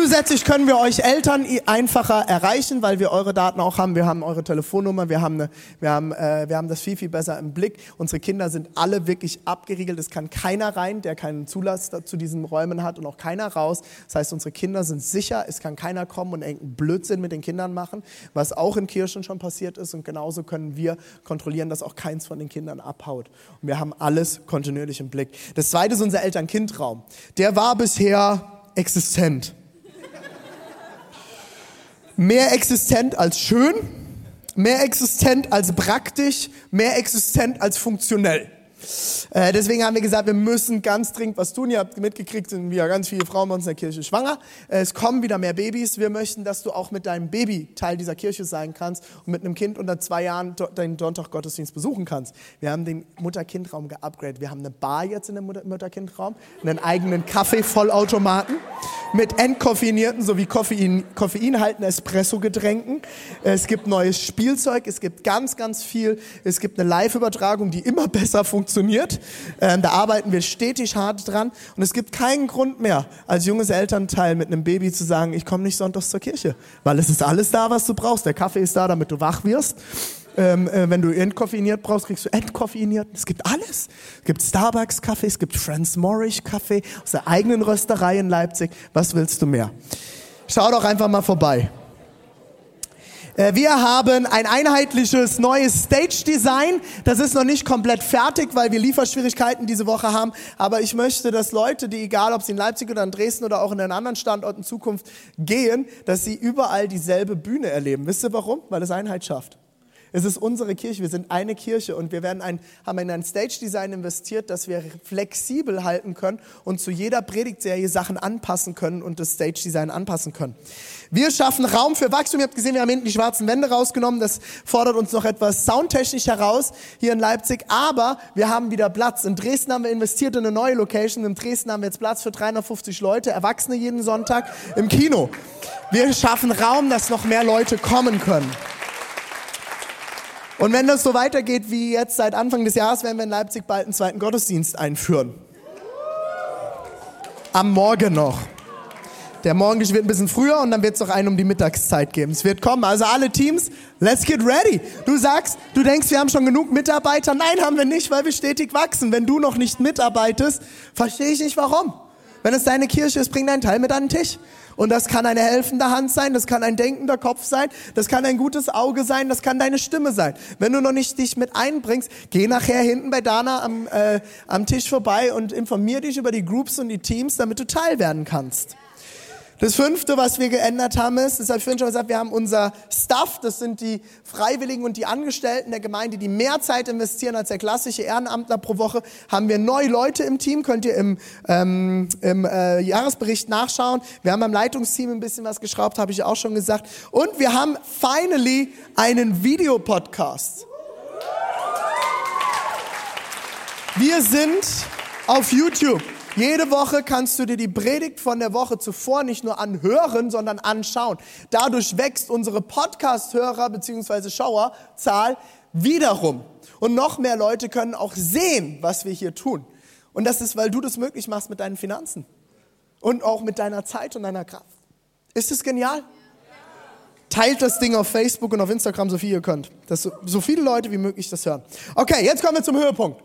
Zusätzlich können wir euch Eltern einfacher erreichen, weil wir eure Daten auch haben. Wir haben eure Telefonnummer, wir haben, eine, wir haben, äh, wir haben das viel, viel besser im Blick. Unsere Kinder sind alle wirklich abgeriegelt. Es kann keiner rein, der keinen Zulass zu diesen Räumen hat und auch keiner raus. Das heißt, unsere Kinder sind sicher. Es kann keiner kommen und irgendeinen Blödsinn mit den Kindern machen, was auch in Kirchen schon passiert ist. Und genauso können wir kontrollieren, dass auch keins von den Kindern abhaut. Und wir haben alles kontinuierlich im Blick. Das zweite ist unser Eltern-Kind-Raum. Der war bisher existent. Mehr existent als schön, mehr existent als praktisch, mehr existent als funktionell. Äh, deswegen haben wir gesagt, wir müssen ganz dringend was tun. Ihr habt mitgekriegt, sind wieder ganz viele Frauen bei uns in der Kirche schwanger. Äh, es kommen wieder mehr Babys. Wir möchten, dass du auch mit deinem Baby Teil dieser Kirche sein kannst und mit einem Kind unter zwei Jahren deinen Sonntag-Gottesdienst besuchen kannst. Wir haben den Mutter-Kind-Raum geupgradet. Wir haben eine Bar jetzt in dem Mutter-Kind-Raum, einen eigenen Kaffee-Vollautomaten mit entkoffeinierten sowie Koffein, Espresso-Getränken. Es gibt neues Spielzeug, es gibt ganz, ganz viel. Es gibt eine Live-Übertragung, die immer besser funktioniert funktioniert. Ähm, da arbeiten wir stetig hart dran. Und es gibt keinen Grund mehr, als junges Elternteil mit einem Baby zu sagen, ich komme nicht sonntags zur Kirche. Weil es ist alles da, was du brauchst. Der Kaffee ist da, damit du wach wirst. Ähm, äh, wenn du entkoffeiniert brauchst, kriegst du entkoffeiniert. Es gibt alles. Es gibt Starbucks-Kaffee, es gibt Franz Morris-Kaffee aus der eigenen Rösterei in Leipzig. Was willst du mehr? Schau doch einfach mal vorbei. Äh, wir haben ein einheitliches neues Stage-Design. Das ist noch nicht komplett fertig, weil wir Lieferschwierigkeiten diese Woche haben. Aber ich möchte, dass Leute, die egal ob sie in Leipzig oder in Dresden oder auch in den anderen Standorten in Zukunft gehen, dass sie überall dieselbe Bühne erleben. Wisst ihr warum? Weil es Einheit schafft. Es ist unsere Kirche, wir sind eine Kirche und wir werden ein, haben in ein Stage-Design investiert, dass wir flexibel halten können und zu jeder Predigtserie Sachen anpassen können und das Stage-Design anpassen können. Wir schaffen Raum für Wachstum. Ihr habt gesehen, wir haben hinten die schwarzen Wände rausgenommen. Das fordert uns noch etwas soundtechnisch heraus hier in Leipzig. Aber wir haben wieder Platz. In Dresden haben wir investiert in eine neue Location. In Dresden haben wir jetzt Platz für 350 Leute, Erwachsene jeden Sonntag im Kino. Wir schaffen Raum, dass noch mehr Leute kommen können. Und wenn das so weitergeht wie jetzt seit Anfang des Jahres, werden wir in Leipzig bald einen zweiten Gottesdienst einführen. Am Morgen noch. Der Morgen wird ein bisschen früher und dann wird es noch einen um die Mittagszeit geben. Es wird kommen. Also alle Teams, let's get ready. Du sagst, du denkst, wir haben schon genug Mitarbeiter. Nein, haben wir nicht, weil wir stetig wachsen. Wenn du noch nicht mitarbeitest, verstehe ich nicht warum. Wenn es deine Kirche ist, bring deinen Teil mit an den Tisch. Und das kann eine helfende Hand sein, das kann ein denkender Kopf sein, das kann ein gutes Auge sein, das kann deine Stimme sein. Wenn du noch nicht dich mit einbringst, geh nachher hinten bei Dana am, äh, am Tisch vorbei und informier dich über die Groups und die Teams, damit du Teil werden kannst. Das fünfte, was wir geändert haben, ist, das habe ich vorhin schon gesagt, wir haben unser Staff, das sind die Freiwilligen und die Angestellten der Gemeinde, die mehr Zeit investieren als der klassische Ehrenamtler pro Woche, haben wir neue Leute im Team, könnt ihr im, ähm, im äh, Jahresbericht nachschauen. Wir haben am Leitungsteam ein bisschen was geschraubt, habe ich auch schon gesagt. Und wir haben finally einen Videopodcast. Wir sind auf YouTube. Jede Woche kannst du dir die Predigt von der Woche zuvor nicht nur anhören, sondern anschauen. Dadurch wächst unsere Podcast-Hörer bzw. Schauerzahl wiederum. Und noch mehr Leute können auch sehen, was wir hier tun. Und das ist, weil du das möglich machst mit deinen Finanzen. Und auch mit deiner Zeit und deiner Kraft. Ist es genial? Teilt das Ding auf Facebook und auf Instagram, so viel ihr könnt. Dass so, so viele Leute wie möglich das hören. Okay, jetzt kommen wir zum Höhepunkt.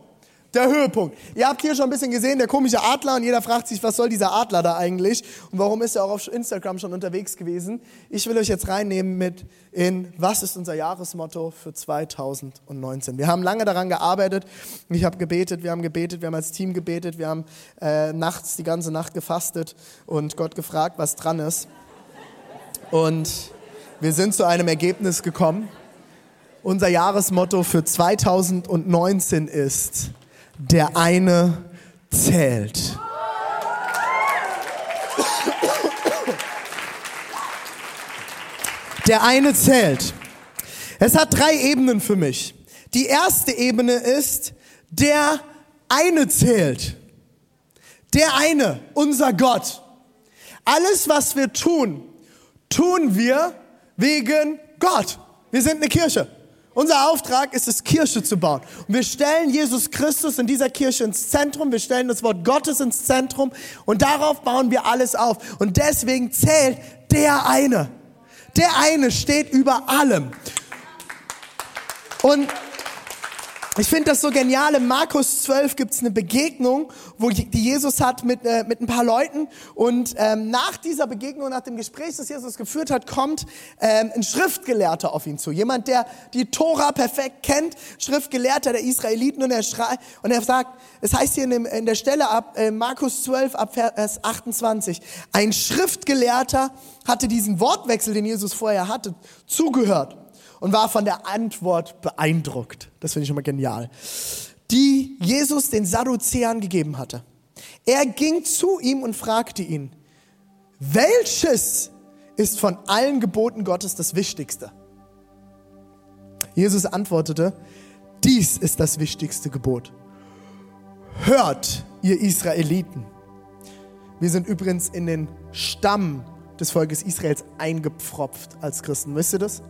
Der Höhepunkt. Ihr habt hier schon ein bisschen gesehen, der komische Adler und jeder fragt sich, was soll dieser Adler da eigentlich und warum ist er auch auf Instagram schon unterwegs gewesen. Ich will euch jetzt reinnehmen mit in, was ist unser Jahresmotto für 2019. Wir haben lange daran gearbeitet, ich habe gebetet, wir haben gebetet, wir haben als Team gebetet, wir haben äh, nachts die ganze Nacht gefastet und Gott gefragt, was dran ist. Und wir sind zu einem Ergebnis gekommen. Unser Jahresmotto für 2019 ist, der eine zählt. Der eine zählt. Es hat drei Ebenen für mich. Die erste Ebene ist, der eine zählt. Der eine, unser Gott. Alles, was wir tun, tun wir wegen Gott. Wir sind eine Kirche. Unser Auftrag ist es, Kirche zu bauen. Und wir stellen Jesus Christus in dieser Kirche ins Zentrum. Wir stellen das Wort Gottes ins Zentrum. Und darauf bauen wir alles auf. Und deswegen zählt der eine. Der eine steht über allem. Und ich finde das so genial. In Markus 12 gibt es eine Begegnung, wo die Jesus hat mit, äh, mit ein paar Leuten. Und ähm, nach dieser Begegnung, nach dem Gespräch, das Jesus geführt hat, kommt ähm, ein Schriftgelehrter auf ihn zu. Jemand, der die Tora perfekt kennt, Schriftgelehrter der Israeliten. Und er, schreit, und er sagt, es heißt hier in, dem, in der Stelle ab äh, Markus 12 ab Vers 28, ein Schriftgelehrter hatte diesen Wortwechsel, den Jesus vorher hatte, zugehört und war von der Antwort beeindruckt. Das finde ich immer genial. Die Jesus den Sadduzäern gegeben hatte. Er ging zu ihm und fragte ihn, welches ist von allen Geboten Gottes das Wichtigste? Jesus antwortete, dies ist das wichtigste Gebot. Hört, ihr Israeliten. Wir sind übrigens in den Stamm des Volkes Israels eingepfropft als Christen. Wisst ihr das?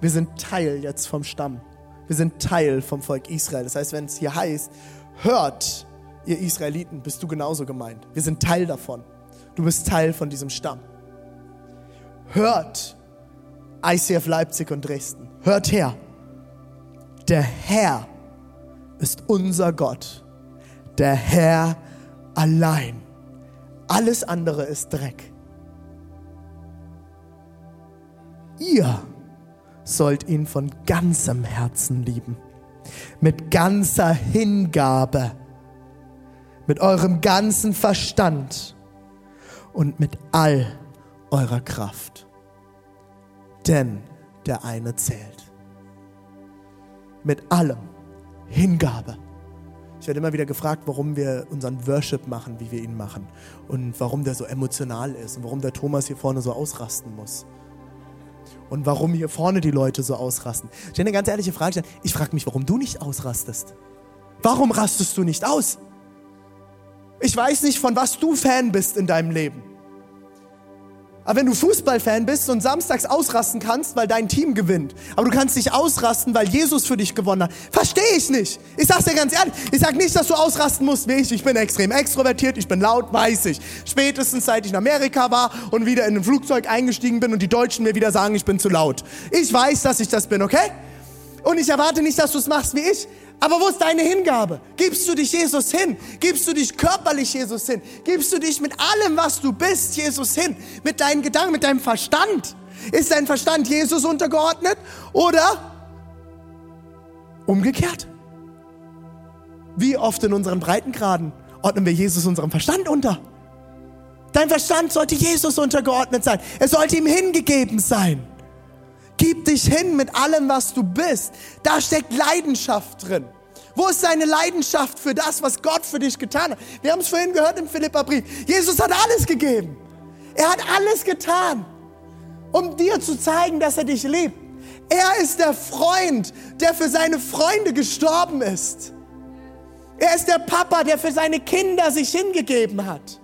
Wir sind Teil jetzt vom Stamm. Wir sind Teil vom Volk Israel. Das heißt, wenn es hier heißt, hört, ihr Israeliten, bist du genauso gemeint. Wir sind Teil davon. Du bist Teil von diesem Stamm. Hört, ICF Leipzig und Dresden. Hört her. Der Herr ist unser Gott. Der Herr allein. Alles andere ist Dreck. Ihr sollt ihn von ganzem Herzen lieben, mit ganzer Hingabe, mit eurem ganzen Verstand und mit all eurer Kraft. Denn der eine zählt. Mit allem. Hingabe. Ich werde immer wieder gefragt, warum wir unseren Worship machen, wie wir ihn machen. Und warum der so emotional ist und warum der Thomas hier vorne so ausrasten muss und warum hier vorne die Leute so ausrasten. Ich will eine ganz ehrliche Frage. Ich frage mich, warum du nicht ausrastest. Warum rastest du nicht aus? Ich weiß nicht, von was du Fan bist in deinem Leben. Aber wenn du Fußballfan bist und samstags ausrasten kannst, weil dein Team gewinnt, aber du kannst nicht ausrasten, weil Jesus für dich gewonnen hat, verstehe ich nicht. Ich sag's dir ganz ehrlich, ich sag nicht, dass du ausrasten musst wie ich. Ich bin extrem extrovertiert, ich bin laut, weiß ich. Spätestens seit ich in Amerika war und wieder in ein Flugzeug eingestiegen bin und die Deutschen mir wieder sagen, ich bin zu laut. Ich weiß, dass ich das bin, okay? Und ich erwarte nicht, dass du es machst wie ich, aber wo ist deine Hingabe? Gibst du dich Jesus hin? Gibst du dich körperlich Jesus hin? Gibst du dich mit allem, was du bist, Jesus hin? Mit deinen Gedanken, mit deinem Verstand? Ist dein Verstand Jesus untergeordnet oder umgekehrt? Wie oft in unseren Breitengraden ordnen wir Jesus unserem Verstand unter? Dein Verstand sollte Jesus untergeordnet sein. Er sollte ihm hingegeben sein. Gib dich hin mit allem, was du bist. Da steckt Leidenschaft drin. Wo ist deine Leidenschaft für das, was Gott für dich getan hat? Wir haben es vorhin gehört im Philipperbrief. Jesus hat alles gegeben. Er hat alles getan, um dir zu zeigen, dass er dich liebt. Er ist der Freund, der für seine Freunde gestorben ist. Er ist der Papa, der für seine Kinder sich hingegeben hat.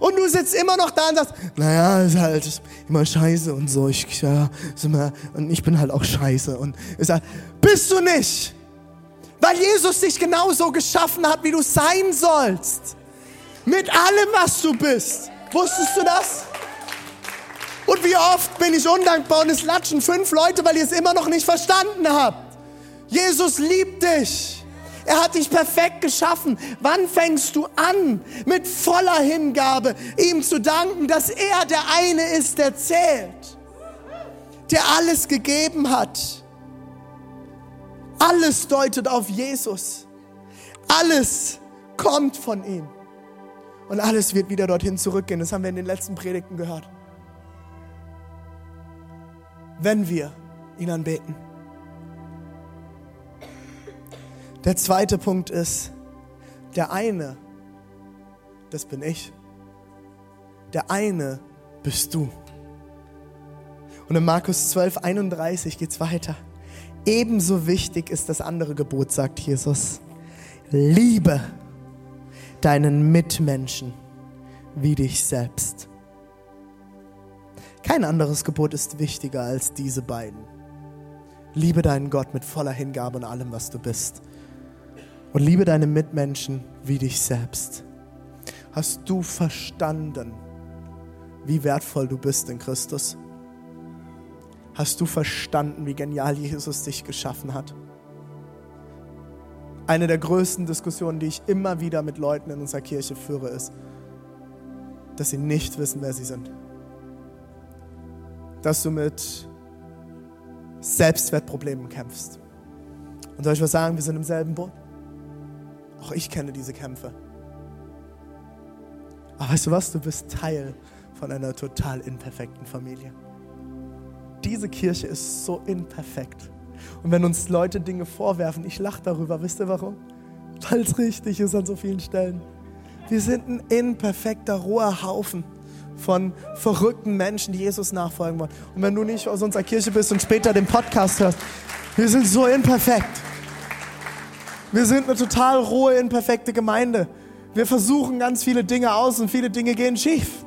Und du sitzt immer noch da und sagst, naja, ist halt immer scheiße und so. Ich, ja, ist immer, und ich bin halt auch scheiße. Und ich sag, bist du nicht. Weil Jesus dich genauso geschaffen hat, wie du sein sollst. Mit allem, was du bist. Wusstest du das? Und wie oft bin ich undankbar und es latschen fünf Leute, weil ihr es immer noch nicht verstanden habt. Jesus liebt dich. Er hat dich perfekt geschaffen. Wann fängst du an, mit voller Hingabe ihm zu danken, dass er der eine ist, der zählt, der alles gegeben hat? Alles deutet auf Jesus. Alles kommt von ihm. Und alles wird wieder dorthin zurückgehen. Das haben wir in den letzten Predigten gehört. Wenn wir ihn anbeten. Der zweite Punkt ist, der eine, das bin ich. Der eine bist du. Und in Markus 12, 31 geht es weiter. Ebenso wichtig ist das andere Gebot, sagt Jesus. Liebe deinen Mitmenschen wie dich selbst. Kein anderes Gebot ist wichtiger als diese beiden. Liebe deinen Gott mit voller Hingabe und allem, was du bist. Und liebe deine Mitmenschen wie dich selbst. Hast du verstanden, wie wertvoll du bist in Christus? Hast du verstanden, wie genial Jesus dich geschaffen hat? Eine der größten Diskussionen, die ich immer wieder mit Leuten in unserer Kirche führe, ist, dass sie nicht wissen, wer sie sind. Dass du mit Selbstwertproblemen kämpfst. Und soll ich was sagen, wir sind im selben Boot. Auch ich kenne diese Kämpfe. Aber weißt du was, du bist Teil von einer total imperfekten Familie. Diese Kirche ist so imperfekt. Und wenn uns Leute Dinge vorwerfen, ich lache darüber, wisst ihr warum? Weil es richtig ist an so vielen Stellen. Wir sind ein imperfekter, roher Haufen von verrückten Menschen, die Jesus nachfolgen wollen. Und wenn du nicht aus unserer Kirche bist und später den Podcast hörst, wir sind so imperfekt. Wir sind eine total rohe, imperfekte Gemeinde. Wir versuchen ganz viele Dinge aus und viele Dinge gehen schief.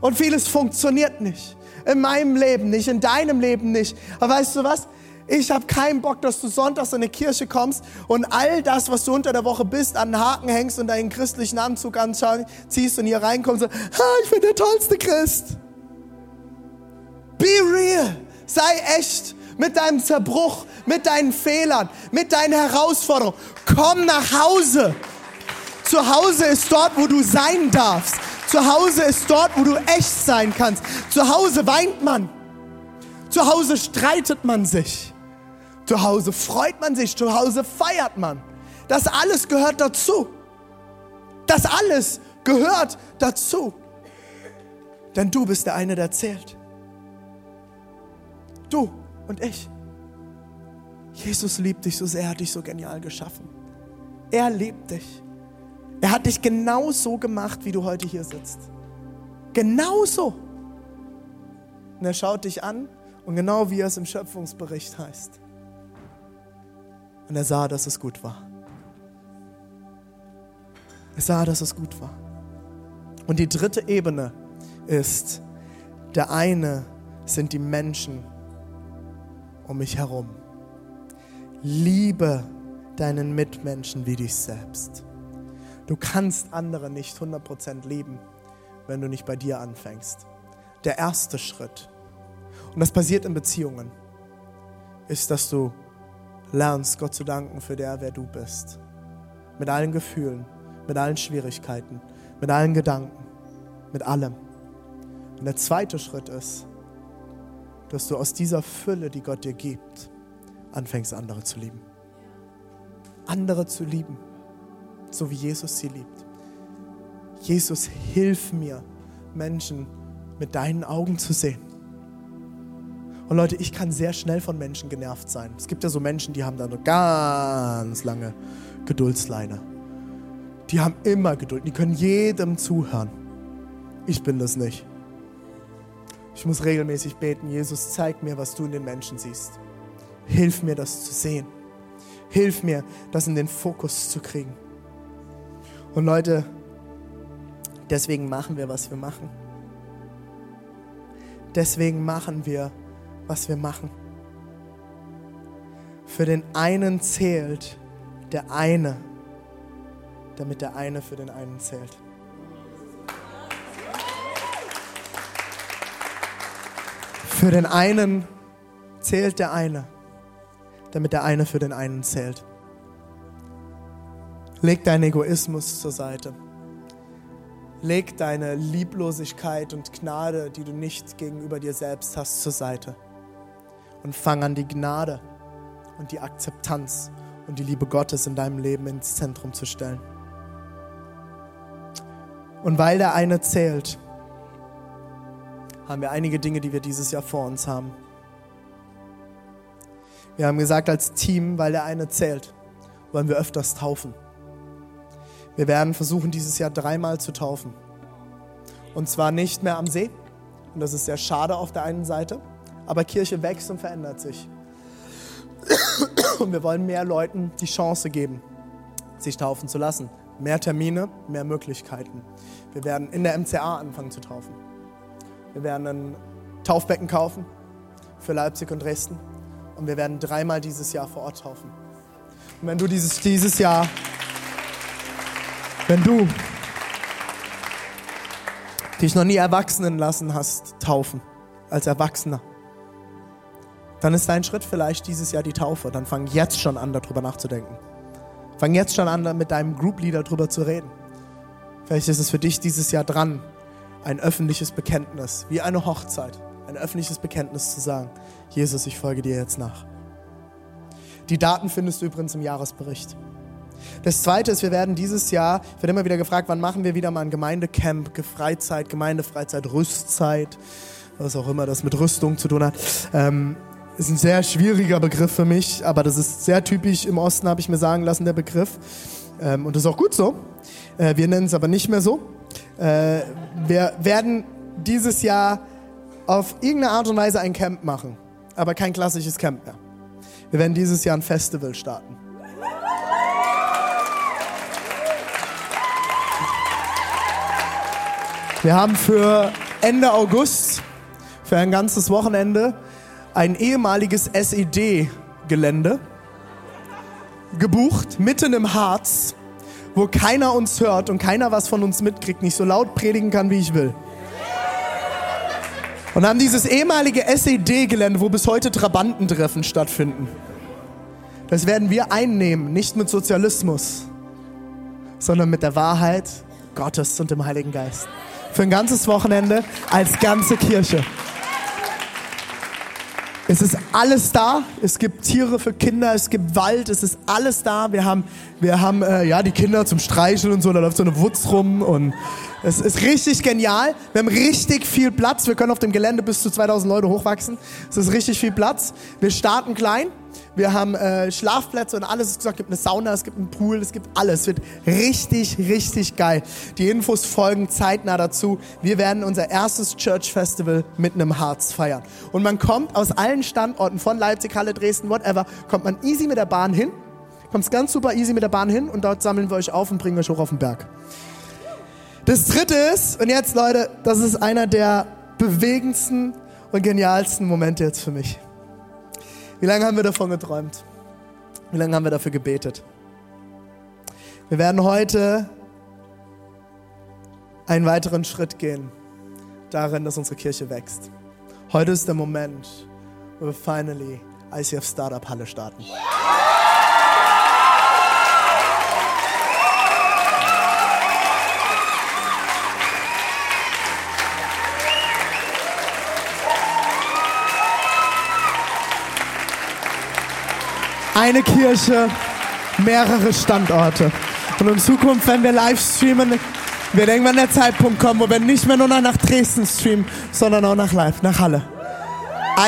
Und vieles funktioniert nicht. In meinem Leben nicht, in deinem Leben nicht. Aber weißt du was? Ich habe keinen Bock, dass du sonntags in die Kirche kommst und all das, was du unter der Woche bist, an den Haken hängst und deinen christlichen Anzug anziehst und hier reinkommst und sagst, ich bin der tollste Christ. Be real. Sei echt mit deinem Zerbruch, mit deinen Fehlern, mit deinen Herausforderungen. Komm nach Hause. Zu Hause ist dort, wo du sein darfst. Zu Hause ist dort, wo du echt sein kannst. Zu Hause weint man. Zu Hause streitet man sich. Zu Hause freut man sich. Zu Hause feiert man. Das alles gehört dazu. Das alles gehört dazu. Denn du bist der eine, der zählt. Du und ich. Jesus liebt dich so sehr, er hat dich so genial geschaffen. Er liebt dich. Er hat dich genau so gemacht, wie du heute hier sitzt. Genau so. Und er schaut dich an und genau wie es im Schöpfungsbericht heißt. Und er sah, dass es gut war. Er sah, dass es gut war. Und die dritte Ebene ist, der eine sind die Menschen um mich herum. Liebe deinen Mitmenschen wie dich selbst. Du kannst andere nicht 100% lieben, wenn du nicht bei dir anfängst. Der erste Schritt, und das passiert in Beziehungen, ist, dass du lernst, Gott zu danken für der, wer du bist. Mit allen Gefühlen, mit allen Schwierigkeiten, mit allen Gedanken, mit allem. Und der zweite Schritt ist, dass du aus dieser Fülle, die Gott dir gibt, anfängst, andere zu lieben. Andere zu lieben, so wie Jesus sie liebt. Jesus, hilf mir, Menschen mit deinen Augen zu sehen. Und Leute, ich kann sehr schnell von Menschen genervt sein. Es gibt ja so Menschen, die haben da eine ganz lange Geduldsleine. Die haben immer Geduld, die können jedem zuhören. Ich bin das nicht. Ich muss regelmäßig beten, Jesus, zeig mir, was du in den Menschen siehst. Hilf mir, das zu sehen. Hilf mir, das in den Fokus zu kriegen. Und Leute, deswegen machen wir, was wir machen. Deswegen machen wir, was wir machen. Für den einen zählt der eine, damit der eine für den einen zählt. Für den einen zählt der eine, damit der eine für den einen zählt. Leg deinen Egoismus zur Seite. Leg deine Lieblosigkeit und Gnade, die du nicht gegenüber dir selbst hast, zur Seite. Und fang an, die Gnade und die Akzeptanz und die Liebe Gottes in deinem Leben ins Zentrum zu stellen. Und weil der eine zählt, haben wir einige Dinge, die wir dieses Jahr vor uns haben. Wir haben gesagt als Team, weil der eine zählt, wollen wir öfters taufen. Wir werden versuchen, dieses Jahr dreimal zu taufen. Und zwar nicht mehr am See. Und das ist sehr schade auf der einen Seite. Aber Kirche wächst und verändert sich. Und wir wollen mehr Leuten die Chance geben, sich taufen zu lassen. Mehr Termine, mehr Möglichkeiten. Wir werden in der MCA anfangen zu taufen. Wir werden ein Taufbecken kaufen für Leipzig und Dresden. Und wir werden dreimal dieses Jahr vor Ort taufen. Und wenn du dieses, dieses Jahr, wenn du dich noch nie erwachsenen lassen hast, taufen, als Erwachsener, dann ist dein Schritt vielleicht dieses Jahr die Taufe. Dann fang jetzt schon an, darüber nachzudenken. Fang jetzt schon an, mit deinem Group Leader darüber zu reden. Vielleicht ist es für dich dieses Jahr dran, ein öffentliches Bekenntnis, wie eine Hochzeit, ein öffentliches Bekenntnis zu sagen, Jesus, ich folge dir jetzt nach. Die Daten findest du übrigens im Jahresbericht. Das Zweite ist, wir werden dieses Jahr, ich werde immer wieder gefragt, wann machen wir wieder mal ein Gemeindecamp, Freizeit, Gemeindefreizeit, Rüstzeit, was auch immer das mit Rüstung zu tun hat. Ähm, ist ein sehr schwieriger Begriff für mich, aber das ist sehr typisch im Osten, habe ich mir sagen lassen, der Begriff. Ähm, und das ist auch gut so. Äh, wir nennen es aber nicht mehr so. Äh, wir werden dieses Jahr auf irgendeine Art und Weise ein Camp machen, aber kein klassisches Camp mehr. Wir werden dieses Jahr ein Festival starten. Wir haben für Ende August, für ein ganzes Wochenende, ein ehemaliges SED-Gelände gebucht, mitten im Harz wo keiner uns hört und keiner was von uns mitkriegt, nicht so laut predigen kann, wie ich will. Und haben dieses ehemalige SED-Gelände, wo bis heute Trabantentreffen stattfinden. Das werden wir einnehmen, nicht mit Sozialismus, sondern mit der Wahrheit Gottes und dem Heiligen Geist. Für ein ganzes Wochenende als ganze Kirche. Es ist alles da. Es gibt Tiere für Kinder, es gibt Wald, es ist alles da. Wir haben, wir haben äh, ja die Kinder zum Streicheln und so. Da läuft so eine Wutz rum und es ist richtig genial. Wir haben richtig viel Platz. Wir können auf dem Gelände bis zu 2000 Leute hochwachsen. Es ist richtig viel Platz. Wir starten klein. Wir haben äh, Schlafplätze und alles. Es gibt eine Sauna, es gibt einen Pool, es gibt alles. Es wird richtig, richtig geil. Die Infos folgen zeitnah dazu. Wir werden unser erstes Church Festival mitten im Harz feiern. Und man kommt aus allen Standorten, von Leipzig, Halle, Dresden, whatever, kommt man easy mit der Bahn hin. Kommt ganz super easy mit der Bahn hin und dort sammeln wir euch auf und bringen euch hoch auf den Berg. Das dritte ist, und jetzt Leute, das ist einer der bewegendsten und genialsten Momente jetzt für mich. Wie lange haben wir davon geträumt? Wie lange haben wir dafür gebetet? Wir werden heute einen weiteren Schritt gehen darin, dass unsere Kirche wächst. Heute ist der Moment, wo wir finally ICF Startup Halle starten. Eine Kirche, mehrere Standorte. Und in Zukunft, wenn wir live streamen, wird irgendwann der Zeitpunkt kommen, wo wir nicht mehr nur nach Dresden streamen, sondern auch nach Live, nach Halle.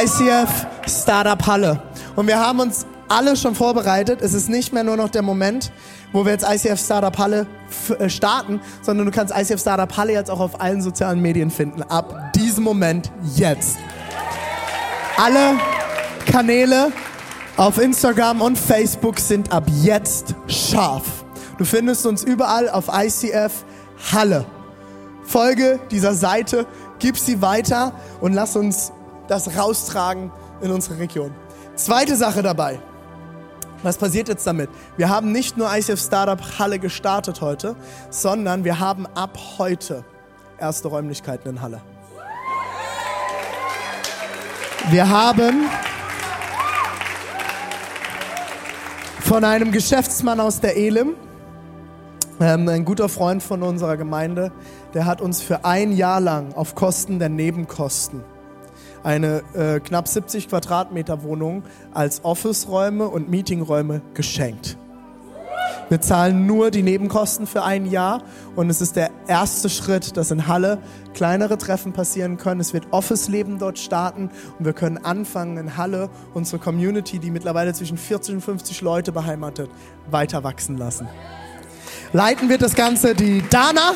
ICF Startup Halle. Und wir haben uns alle schon vorbereitet. Es ist nicht mehr nur noch der Moment, wo wir jetzt ICF Startup Halle äh, starten, sondern du kannst ICF Startup Halle jetzt auch auf allen sozialen Medien finden. Ab diesem Moment jetzt. Alle Kanäle auf Instagram und Facebook sind ab jetzt scharf. Du findest uns überall auf ICF Halle. Folge dieser Seite, gib sie weiter und lass uns das raustragen in unsere Region. Zweite Sache dabei. Was passiert jetzt damit? Wir haben nicht nur ICF Startup Halle gestartet heute, sondern wir haben ab heute erste Räumlichkeiten in Halle. Wir haben von einem Geschäftsmann aus der Elim, ähm, ein guter Freund von unserer Gemeinde, der hat uns für ein Jahr lang auf Kosten der Nebenkosten eine äh, knapp 70 Quadratmeter Wohnung als Office-Räume und Meetingräume geschenkt. Wir zahlen nur die Nebenkosten für ein Jahr und es ist der erste Schritt, dass in Halle kleinere Treffen passieren können. Es wird Office-Leben dort starten und wir können anfangen in Halle unsere Community, die mittlerweile zwischen 40 und 50 Leute beheimatet, weiter wachsen lassen. Leiten wird das Ganze die Dana.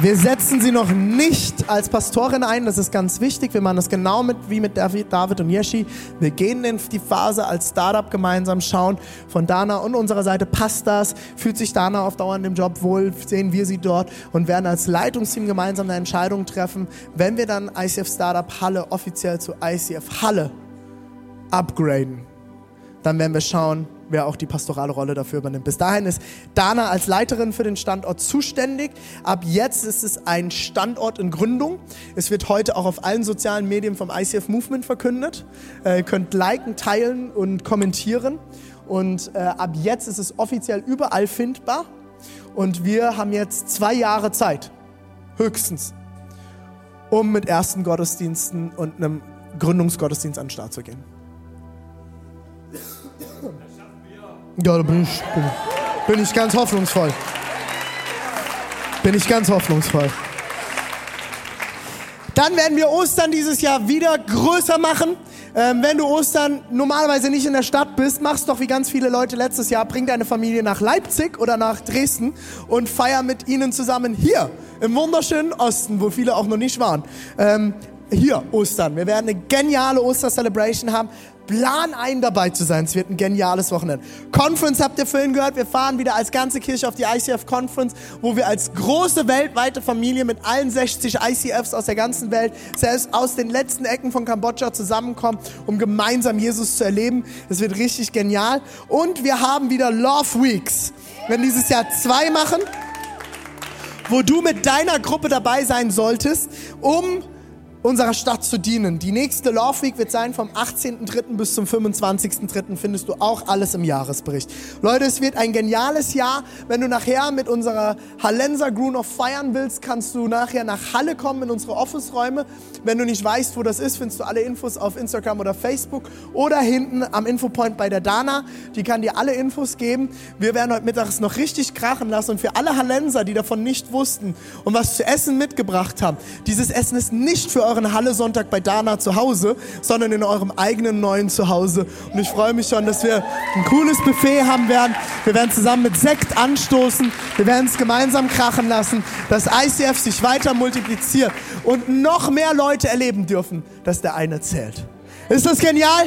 Wir setzen sie noch nicht als Pastorin ein, das ist ganz wichtig. Wir machen das genau mit, wie mit David und Yeshi. Wir gehen in die Phase als Startup gemeinsam, schauen von Dana und unserer Seite, passt das? Fühlt sich Dana auf Dauer in dem Job wohl? Sehen wir sie dort und werden als Leitungsteam gemeinsam eine Entscheidung treffen, wenn wir dann ICF Startup Halle offiziell zu ICF Halle upgraden. Dann werden wir schauen, wer auch die pastorale Rolle dafür übernimmt. Bis dahin ist Dana als Leiterin für den Standort zuständig. Ab jetzt ist es ein Standort in Gründung. Es wird heute auch auf allen sozialen Medien vom ICF Movement verkündet. Äh, ihr könnt liken, teilen und kommentieren. Und äh, ab jetzt ist es offiziell überall findbar. Und wir haben jetzt zwei Jahre Zeit, höchstens, um mit ersten Gottesdiensten und einem Gründungsgottesdienst an den Start zu gehen. Ja, da bin ich, bin, bin ich ganz hoffnungsvoll. Bin ich ganz hoffnungsvoll. Dann werden wir Ostern dieses Jahr wieder größer machen. Ähm, wenn du Ostern normalerweise nicht in der Stadt bist, mach's doch wie ganz viele Leute letztes Jahr. Bring deine Familie nach Leipzig oder nach Dresden und feier mit ihnen zusammen hier im wunderschönen Osten, wo viele auch noch nicht waren. Ähm, hier Ostern. Wir werden eine geniale Oster-Celebration haben. Plan ein, dabei zu sein. Es wird ein geniales Wochenende. Conference habt ihr vorhin gehört. Wir fahren wieder als ganze Kirche auf die ICF Conference, wo wir als große weltweite Familie mit allen 60 ICFs aus der ganzen Welt, selbst aus den letzten Ecken von Kambodscha zusammenkommen, um gemeinsam Jesus zu erleben. Es wird richtig genial. Und wir haben wieder Love Weeks. Wir werden dieses Jahr zwei machen, wo du mit deiner Gruppe dabei sein solltest, um unserer Stadt zu dienen. Die nächste Love Week wird sein vom 18.03. bis zum 25.03. findest du auch alles im Jahresbericht. Leute, es wird ein geniales Jahr. Wenn du nachher mit unserer Hallenser Crew noch feiern willst, kannst du nachher nach Halle kommen in unsere Office-Räume. Wenn du nicht weißt, wo das ist, findest du alle Infos auf Instagram oder Facebook oder hinten am Infopoint bei der Dana. Die kann dir alle Infos geben. Wir werden heute mittags noch richtig krachen lassen und für alle Hallenser, die davon nicht wussten und was zu essen mitgebracht haben, dieses Essen ist nicht für euren Halle-Sonntag bei Dana zu Hause, sondern in eurem eigenen neuen Zuhause. Und ich freue mich schon, dass wir ein cooles Buffet haben werden. Wir werden zusammen mit Sekt anstoßen. Wir werden es gemeinsam krachen lassen, dass ICF sich weiter multipliziert und noch mehr Leute erleben dürfen, dass der eine zählt. Ist das genial?